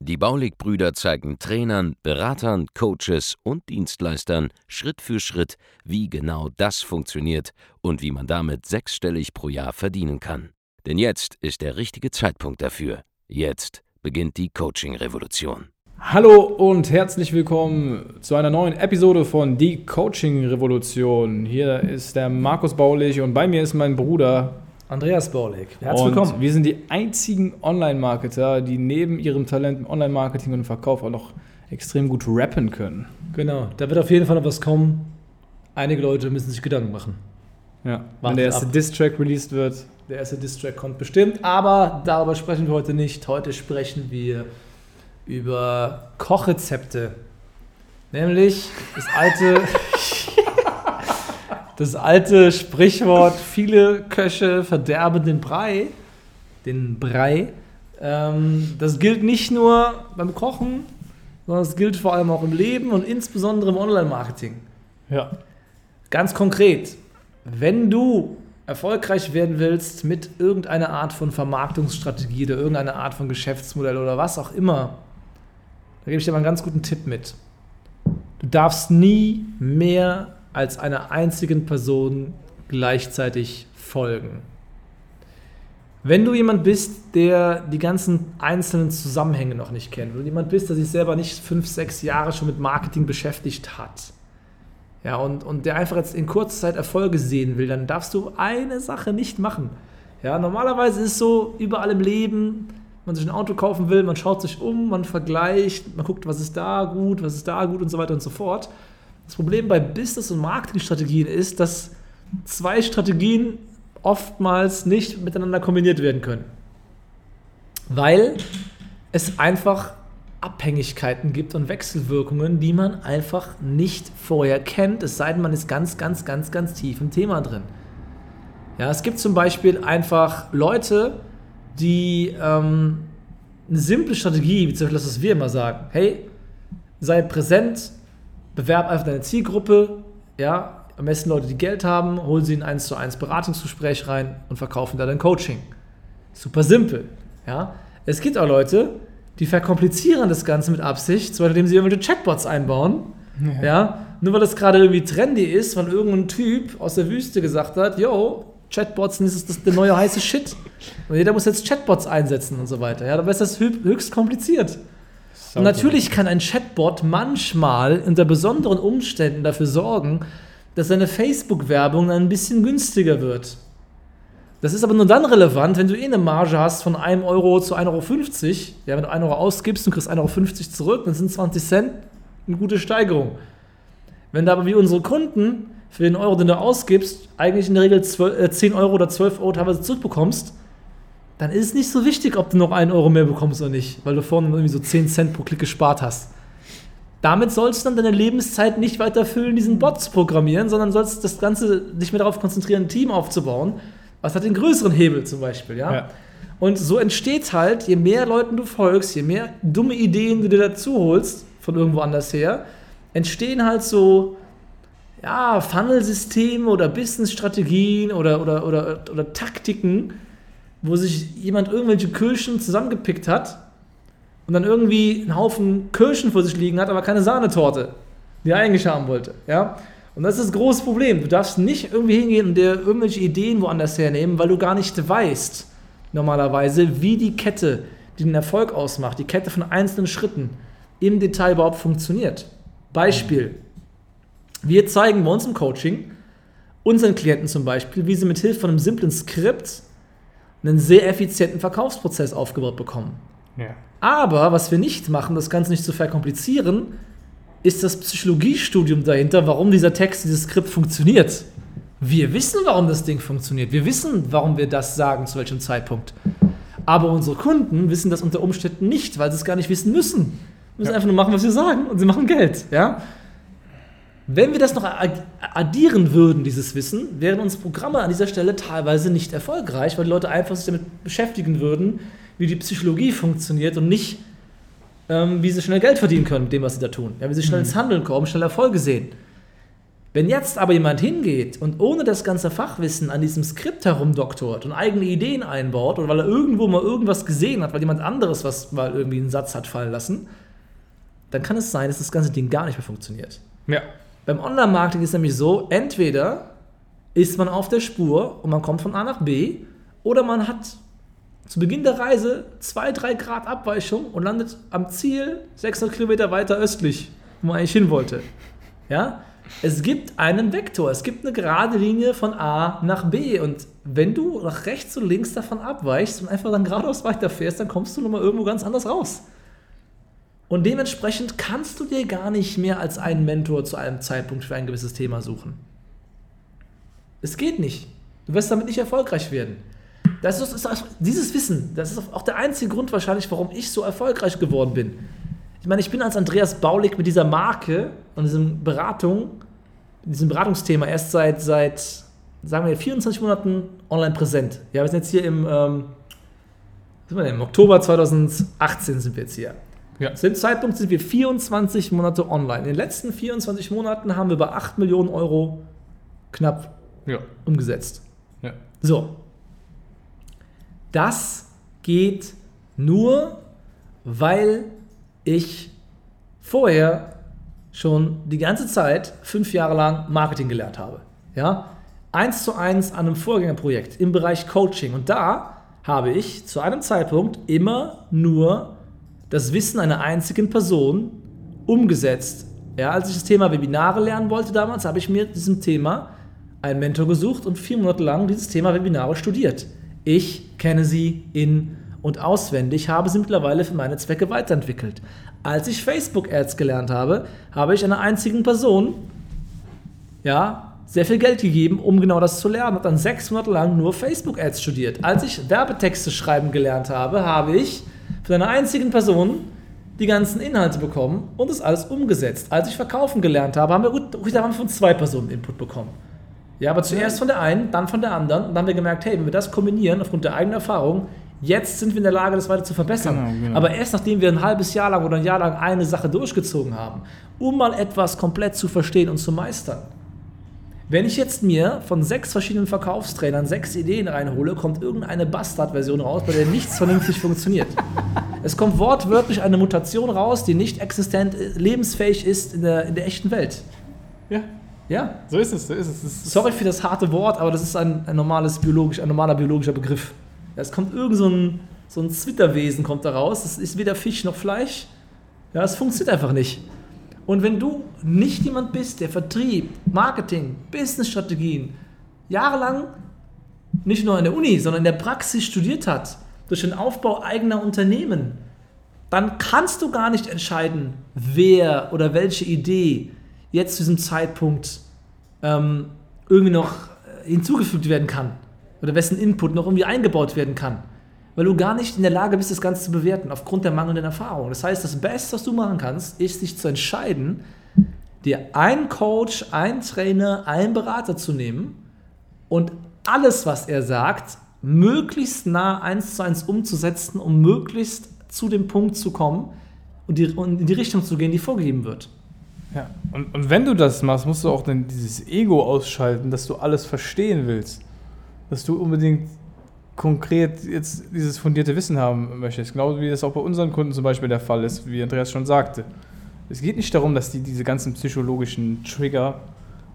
Die Baulig-Brüder zeigen Trainern, Beratern, Coaches und Dienstleistern Schritt für Schritt, wie genau das funktioniert und wie man damit sechsstellig pro Jahr verdienen kann. Denn jetzt ist der richtige Zeitpunkt dafür. Jetzt beginnt die Coaching-Revolution. Hallo und herzlich willkommen zu einer neuen Episode von Die Coaching Revolution. Hier ist der Markus Baulich und bei mir ist mein Bruder Andreas Baulig. Herzlich und willkommen. Wir sind die einzigen Online-Marketer, die neben ihrem Talent im Online-Marketing und Verkauf auch noch extrem gut rappen können. Genau, da wird auf jeden Fall noch was kommen. Einige Leute müssen sich Gedanken machen. Ja, wenn der erste Diss-Track released wird. Der erste Diss-Track kommt bestimmt, aber darüber sprechen wir heute nicht. Heute sprechen wir über Kochrezepte. Nämlich das alte, das alte Sprichwort, viele Köche verderben den Brei. Den Brei. Ähm, das gilt nicht nur beim Kochen, sondern es gilt vor allem auch im Leben und insbesondere im Online-Marketing. Ja. Ganz konkret, wenn du erfolgreich werden willst mit irgendeiner Art von Vermarktungsstrategie oder irgendeiner Art von Geschäftsmodell oder was auch immer, da gebe ich dir mal einen ganz guten Tipp mit. Du darfst nie mehr als einer einzigen Person gleichzeitig folgen. Wenn du jemand bist, der die ganzen einzelnen Zusammenhänge noch nicht kennt, wenn du jemand bist, der sich selber nicht fünf, sechs Jahre schon mit Marketing beschäftigt hat, ja, und, und der einfach jetzt in kurzer Zeit Erfolge sehen will, dann darfst du eine Sache nicht machen. Ja, normalerweise ist es so, überall im Leben, man sich ein Auto kaufen will, man schaut sich um, man vergleicht, man guckt, was ist da gut, was ist da gut und so weiter und so fort. Das Problem bei Business- und Marketingstrategien ist, dass zwei Strategien oftmals nicht miteinander kombiniert werden können. Weil es einfach Abhängigkeiten gibt und Wechselwirkungen, die man einfach nicht vorher kennt, es sei denn, man ist ganz, ganz, ganz, ganz tief im Thema drin. Ja, es gibt zum Beispiel einfach Leute, die ähm, eine simple Strategie, wie zum Beispiel das, was wir immer sagen, hey, sei präsent, bewerb einfach deine Zielgruppe, ja, am besten Leute, die Geld haben, hol sie in ein 1 zu 1 Beratungsgespräch rein und verkaufen da dein Coaching. Super simpel, ja. Es gibt auch Leute, die verkomplizieren das Ganze mit Absicht, zum Beispiel indem sie irgendwelche Chatbots einbauen, ja. ja nur weil das gerade irgendwie trendy ist, weil irgendein Typ aus der Wüste gesagt hat, yo, Chatbots, das ist das der neue heiße Shit. Und jeder muss jetzt Chatbots einsetzen und so weiter. Ja, dabei ist das höchst kompliziert. Und natürlich kann ein Chatbot manchmal unter besonderen Umständen dafür sorgen, dass seine Facebook-Werbung ein bisschen günstiger wird. Das ist aber nur dann relevant, wenn du eh eine Marge hast von 1 Euro zu 1,50 Euro. Ja, wenn du 1 Euro ausgibst und kriegst 1,50 Euro zurück, dann sind 20 Cent eine gute Steigerung. Wenn da aber wie unsere Kunden für den Euro, den du ausgibst, eigentlich in der Regel 12, äh, 10 Euro oder 12 Euro teilweise zurückbekommst, dann ist es nicht so wichtig, ob du noch 1 Euro mehr bekommst oder nicht, weil du vorne irgendwie so 10 Cent pro Klick gespart hast. Damit sollst du dann deine Lebenszeit nicht weiter füllen, diesen Bot zu programmieren, sondern sollst das Ganze dich mehr darauf konzentrieren, ein Team aufzubauen. Was hat den größeren Hebel zum Beispiel, ja? ja. Und so entsteht halt, je mehr Leuten du folgst, je mehr dumme Ideen du dir dazu holst, von irgendwo anders her, entstehen halt so ja, Funnelsysteme oder Businessstrategien oder, oder, oder, oder Taktiken, wo sich jemand irgendwelche Kirschen zusammengepickt hat und dann irgendwie einen Haufen Kirschen vor sich liegen hat, aber keine Sahnetorte, die er eigentlich haben wollte. Ja? Und das ist das große Problem. Du darfst nicht irgendwie hingehen und dir irgendwelche Ideen woanders hernehmen, weil du gar nicht weißt, normalerweise, wie die Kette, die den Erfolg ausmacht, die Kette von einzelnen Schritten im Detail überhaupt funktioniert. Beispiel. Wir zeigen bei uns im Coaching unseren Klienten zum Beispiel, wie sie mit Hilfe von einem simplen Skript einen sehr effizienten Verkaufsprozess aufgebaut bekommen. Ja. Aber was wir nicht machen, das Ganze nicht zu verkomplizieren, ist das Psychologiestudium dahinter, warum dieser Text, dieses Skript funktioniert. Wir wissen, warum das Ding funktioniert. Wir wissen, warum wir das sagen, zu welchem Zeitpunkt. Aber unsere Kunden wissen das unter Umständen nicht, weil sie es gar nicht wissen müssen. Wir müssen ja. einfach nur machen, was wir sagen und sie machen Geld. Ja? Wenn wir das noch addieren würden, dieses Wissen, wären unsere Programme an dieser Stelle teilweise nicht erfolgreich, weil die Leute einfach sich damit beschäftigen würden, wie die Psychologie funktioniert und nicht, ähm, wie sie schnell Geld verdienen können mit dem, was sie da tun. Ja, wie sie schnell ins Handeln kommen, schnell Erfolge sehen. Wenn jetzt aber jemand hingeht und ohne das ganze Fachwissen an diesem Skript herumdoktort und eigene Ideen einbaut oder weil er irgendwo mal irgendwas gesehen hat, weil jemand anderes was mal irgendwie einen Satz hat fallen lassen, dann kann es sein, dass das ganze Ding gar nicht mehr funktioniert. Ja. Beim Online-Marketing ist nämlich so, entweder ist man auf der Spur und man kommt von A nach B oder man hat zu Beginn der Reise 2, 3 Grad Abweichung und landet am Ziel 600 Kilometer weiter östlich, wo man eigentlich hin wollte. Ja? Es gibt einen Vektor, es gibt eine gerade Linie von A nach B und wenn du nach rechts und links davon abweichst und einfach dann geradeaus weiterfährst, dann kommst du nochmal irgendwo ganz anders raus. Und dementsprechend kannst du dir gar nicht mehr als einen Mentor zu einem Zeitpunkt für ein gewisses Thema suchen. Es geht nicht. Du wirst damit nicht erfolgreich werden. Das ist, ist dieses Wissen, das ist auch der einzige Grund wahrscheinlich, warum ich so erfolgreich geworden bin. Ich meine, ich bin als Andreas Baulig mit dieser Marke und diesem Beratung, diesem Beratungsthema erst seit, seit sagen wir, 24 Monaten online präsent. Ja, wir sind jetzt hier im, ähm, sind wir denn, im Oktober 2018 sind wir jetzt hier. Ja. Zu dem Zeitpunkt sind wir 24 Monate online. In den letzten 24 Monaten haben wir über 8 Millionen Euro knapp Ja. umgesetzt. ja. So. Das geht nur, weil ich vorher schon die ganze Zeit fünf Jahre lang Marketing gelernt habe. Ja? Eins zu eins an einem Vorgängerprojekt im Bereich Coaching. Und da habe ich zu einem Zeitpunkt immer nur das Wissen einer einzigen Person umgesetzt. Ja, als ich das Thema Webinare lernen wollte damals, habe ich mir diesem Thema einen Mentor gesucht und vier Monate lang dieses Thema Webinare studiert. Ich kenne sie in und auswendig, habe sie mittlerweile für meine Zwecke weiterentwickelt. Als ich Facebook-Ads gelernt habe, habe ich einer einzigen Person ja, sehr viel Geld gegeben, um genau das zu lernen. Habe dann sechs Monate lang nur Facebook-Ads studiert. Als ich Werbetexte schreiben gelernt habe, habe ich von einer einzigen Person die ganzen Inhalte bekommen und das alles umgesetzt. Als ich verkaufen gelernt habe, haben wir gut, da haben von zwei Personen Input bekommen. Ja, aber zuerst von der einen, dann von der anderen. Und dann haben wir gemerkt, hey, wenn wir das kombinieren, aufgrund der eigenen Erfahrung, jetzt sind wir in der Lage, das weiter zu verbessern. Genau, genau. Aber erst nachdem wir ein halbes Jahr lang oder ein Jahr lang eine Sache durchgezogen haben, um mal etwas komplett zu verstehen und zu meistern. Wenn ich jetzt mir von sechs verschiedenen Verkaufstrainern sechs Ideen reinhole, kommt irgendeine Bastard-Version raus, bei der nichts vernünftig funktioniert. Es kommt wortwörtlich eine Mutation raus, die nicht existent, äh, lebensfähig ist in der, in der echten Welt. Ja. Ja, So ist es, so ist es. ist Sorry für das harte Wort, aber das ist ein, ein, normales biologisch, ein normaler biologischer Begriff. Ja, es kommt irgend so ein, so ein Zwitterwesen kommt da raus. Das ist weder Fisch noch Fleisch. Ja, es funktioniert einfach nicht. Und wenn du nicht jemand bist, der Vertrieb, Marketing, Businessstrategien jahrelang nicht nur in der Uni, sondern in der Praxis studiert hat, durch den Aufbau eigener Unternehmen, dann kannst du gar nicht entscheiden, wer oder welche Idee jetzt zu diesem Zeitpunkt ähm, irgendwie noch äh, hinzugefügt werden kann oder wessen Input noch irgendwie eingebaut werden kann, weil du gar nicht in der Lage bist, das Ganze zu bewerten aufgrund der mangelnden Erfahrung. Das heißt, das Beste, was du machen kannst, ist dich zu entscheiden, dir einen Coach, einen Trainer, einen Berater zu nehmen und alles, was er sagt, möglichst nah eins zu eins umzusetzen, um möglichst zu dem Punkt zu kommen und, die, und in die Richtung zu gehen, die vorgegeben wird. Ja, und, und wenn du das machst, musst du auch dann dieses Ego ausschalten, dass du alles verstehen willst. Dass du unbedingt konkret jetzt dieses fundierte Wissen haben möchtest. Genauso wie das auch bei unseren Kunden zum Beispiel der Fall ist, wie Andreas schon sagte. Es geht nicht darum, dass die diese ganzen psychologischen Trigger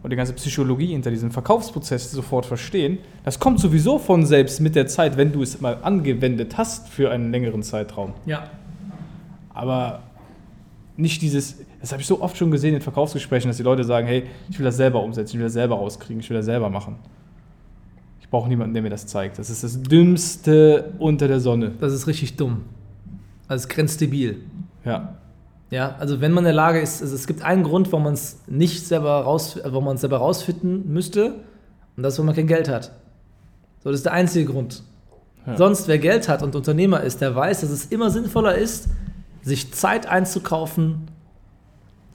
und die ganze Psychologie hinter diesem Verkaufsprozess sofort verstehen. Das kommt sowieso von selbst mit der Zeit, wenn du es mal angewendet hast für einen längeren Zeitraum. Ja. Aber nicht dieses, das habe ich so oft schon gesehen in Verkaufsgesprächen, dass die Leute sagen, hey, ich will das selber umsetzen, ich will das selber rauskriegen, ich will das selber machen. Ich brauche niemanden, der mir das zeigt. Das ist das Dümmste unter der Sonne. Das ist richtig dumm. Also grenzdebil. Ja. Ja, also wenn man in der Lage ist, also es gibt einen Grund, warum man es nicht selber raus, warum man es selber rausfinden müsste, und das ist, wenn man kein Geld hat. So, das ist der einzige Grund. Ja. Sonst, wer Geld hat und Unternehmer ist, der weiß, dass es immer sinnvoller ist, sich Zeit einzukaufen,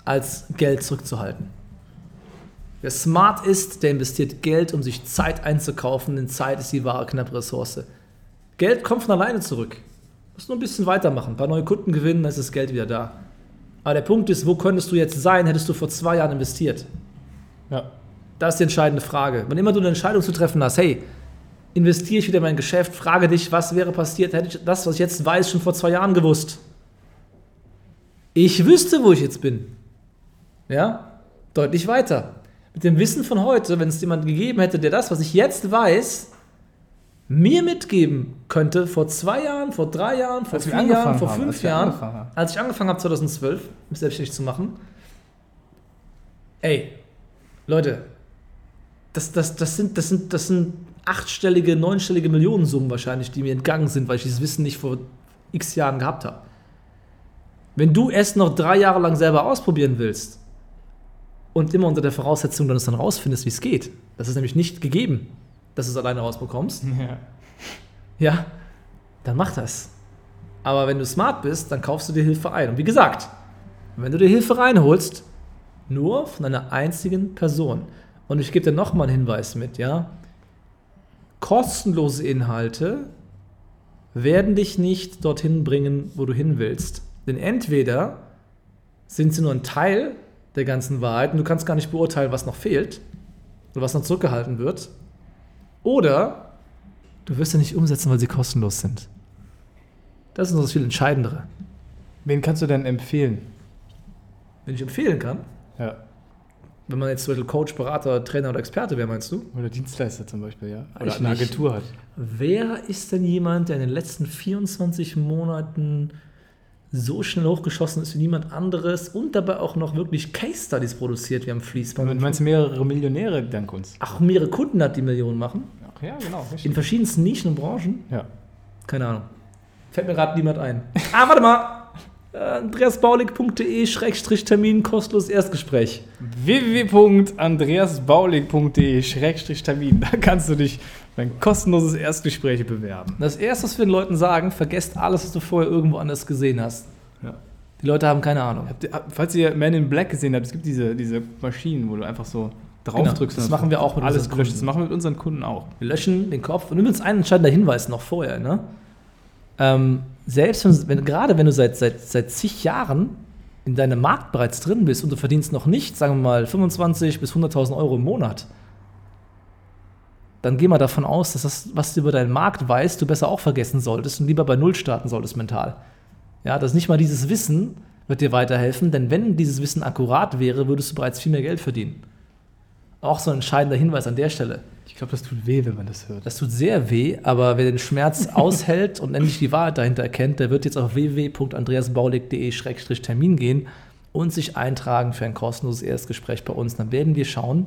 als Geld zurückzuhalten. Wer smart ist, der investiert Geld, um sich Zeit einzukaufen, denn Zeit ist die wahre knappe Ressource. Geld kommt von alleine zurück. Du musst nur ein bisschen weitermachen, ein paar neue Kunden gewinnen, dann ist das Geld wieder da. Aber der Punkt ist, wo könntest du jetzt sein, hättest du vor zwei Jahren investiert? Ja. Das ist die entscheidende Frage. Wann immer du eine Entscheidung zu treffen hast, hey, investiere ich wieder in mein Geschäft, frage dich, was wäre passiert, hätte ich das, was ich jetzt weiß, schon vor zwei Jahren gewusst. Ich wüsste, wo ich jetzt bin. Ja, deutlich weiter. Mit dem Wissen von heute, wenn es jemand gegeben hätte, der das, was ich jetzt weiß, mir mitgeben könnte, vor zwei Jahren, vor drei Jahren, vor Als vier Jahren, vor fünf als Jahren, haben. als ich angefangen habe 2012, mich selbstständig zu machen. Ey, Leute, das, das, das, sind, das, sind, das sind achtstellige, neunstellige Millionensummen wahrscheinlich, die mir entgangen sind, weil ich dieses Wissen nicht vor x Jahren gehabt habe. Wenn du es noch drei Jahre lang selber ausprobieren willst und immer unter der Voraussetzung, dass du dann rausfindest, wie es geht, das ist nämlich nicht gegeben, dass du es alleine rausbekommst, ja. ja, dann mach das. Aber wenn du smart bist, dann kaufst du dir Hilfe ein. Und wie gesagt, wenn du dir Hilfe reinholst, nur von einer einzigen Person. Und ich gebe dir nochmal einen Hinweis mit, ja. Kostenlose Inhalte werden dich nicht dorthin bringen, wo du hin willst. Denn entweder sind sie nur ein Teil der ganzen Wahrheit und du kannst gar nicht beurteilen, was noch fehlt oder was noch zurückgehalten wird. Oder du wirst sie nicht umsetzen, weil sie kostenlos sind. Das ist noch das viel Entscheidendere. Wen kannst du denn empfehlen? Wenn ich empfehlen kann, Ja. wenn man jetzt zum Beispiel Coach, Berater, Trainer oder Experte wäre, meinst du? Oder Dienstleister zum Beispiel, ja. Oder Ich eine nicht. Agentur hat. Wer ist denn jemand, der in den letzten 24 Monaten so schnell hochgeschossen ist wie niemand anderes und dabei auch noch wirklich Case Studies produziert wie am Du Fließband? meinst mehrere Millionäre dank uns? Ach, mehrere Kunden hat, die Millionen machen? Ach ja, genau. In verschiedensten Nischen und Branchen? Ja. Keine Ahnung. Fällt mir gerade niemand ein. Ah, warte mal! Äh, andreasbaulig.de-termin kostenlos Erstgespräch. www.andreasbaulig.de-termin. Da kannst du dich ein kostenloses Erstgespräch bewerben. Das erste, was wir den Leuten sagen, vergesst alles, was du vorher irgendwo anders gesehen hast. Ja. Die Leute haben keine Ahnung. Ihr, falls ihr Man in Black gesehen habt, es gibt diese, diese Maschinen, wo du einfach so drauf Genau, drückst. das machen wir auch mit alles unseren. Kunden. Das machen wir mit unseren Kunden auch. Wir löschen den Kopf. Und übrigens ein entscheidender Hinweis noch vorher, ne? Ähm, selbst wenn, wenn, gerade wenn du seit, seit, seit zig Jahren in deinem Markt bereits drin bist und du verdienst noch nicht, sagen wir mal, 25 bis 100.000 Euro im Monat, dann geh mal davon aus, dass das, was du über deinen Markt weißt, du besser auch vergessen solltest und lieber bei Null starten solltest mental. Ja, dass nicht mal dieses Wissen wird dir weiterhelfen, denn wenn dieses Wissen akkurat wäre, würdest du bereits viel mehr Geld verdienen. Auch so ein entscheidender Hinweis an der Stelle. Ich glaube, das tut weh, wenn man das hört. Das tut sehr weh, aber wer den Schmerz aushält und endlich die Wahrheit dahinter erkennt, der wird jetzt auf www.andreasbaulig.de-termin gehen und sich eintragen für ein kostenloses Erstgespräch bei uns. Dann werden wir schauen,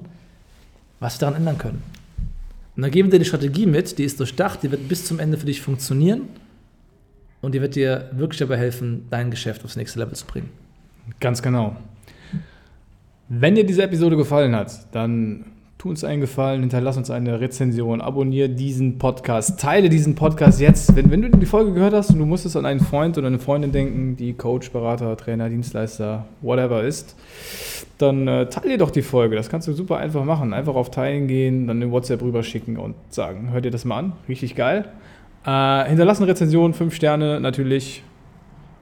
was wir daran ändern können. Und dann geben wir dir die Strategie mit, die ist durchdacht, die wird bis zum Ende für dich funktionieren und die wird dir wirklich dabei helfen, dein Geschäft aufs nächste Level zu bringen. Ganz genau. Wenn dir diese Episode gefallen hat, dann tu uns einen Gefallen, hinterlass uns eine Rezension, abonniere diesen Podcast, teile diesen Podcast jetzt. Wenn, wenn du die Folge gehört hast und du musstest an einen Freund oder eine Freundin denken, die Coach, Berater, Trainer, Dienstleister, whatever ist, dann äh, teile doch die Folge. Das kannst du super einfach machen. Einfach auf Teilen gehen, dann eine WhatsApp rüberschicken und sagen, hört dir das mal an. Richtig geil. Äh, eine Rezension, fünf Sterne natürlich.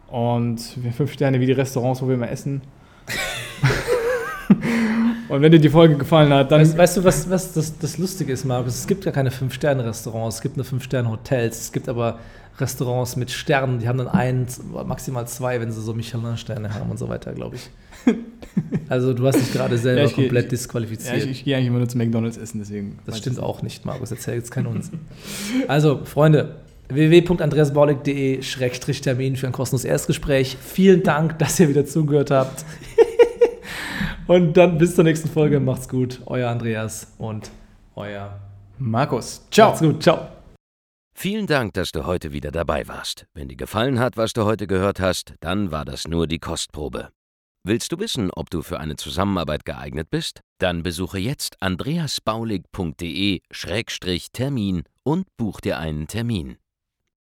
Und fünf Sterne wie die Restaurants, wo wir immer essen. Und wenn dir die Folge gefallen hat, dann. Weißt, weißt du, was, was das, das Lustige ist, Markus? Es gibt gar keine Fünf-Sterne-Restaurants, es gibt nur Fünf-Sterne-Hotels, es gibt aber Restaurants mit Sternen, die haben dann einen, maximal zwei, wenn sie so Michelin-Sterne haben und so weiter, glaube ich. Also du hast dich gerade selber Ja, ich geh- komplett ja, disqualifiziert. ich, ich gehe eigentlich immer nur zu McDonalds essen, deswegen. das stimmt ich auch nicht, Markus, erzähl jetzt keinen Unsinn. Also, Freunde, www.andreasbaulig.de-termin für ein kostenloses Erstgespräch. Vielen Dank, dass ihr wieder zugehört habt. Und dann bis zur nächsten Folge. Macht's gut. Euer Andreas und euer Markus. Ciao. Macht's gut. Ciao. Vielen Dank, dass du heute wieder dabei warst. Wenn dir gefallen hat, was du heute gehört hast, dann war das nur die Kostprobe. Willst du wissen, ob du für eine Zusammenarbeit geeignet bist? Dann besuche jetzt andreasbaulig.de-termin und buch dir einen Termin.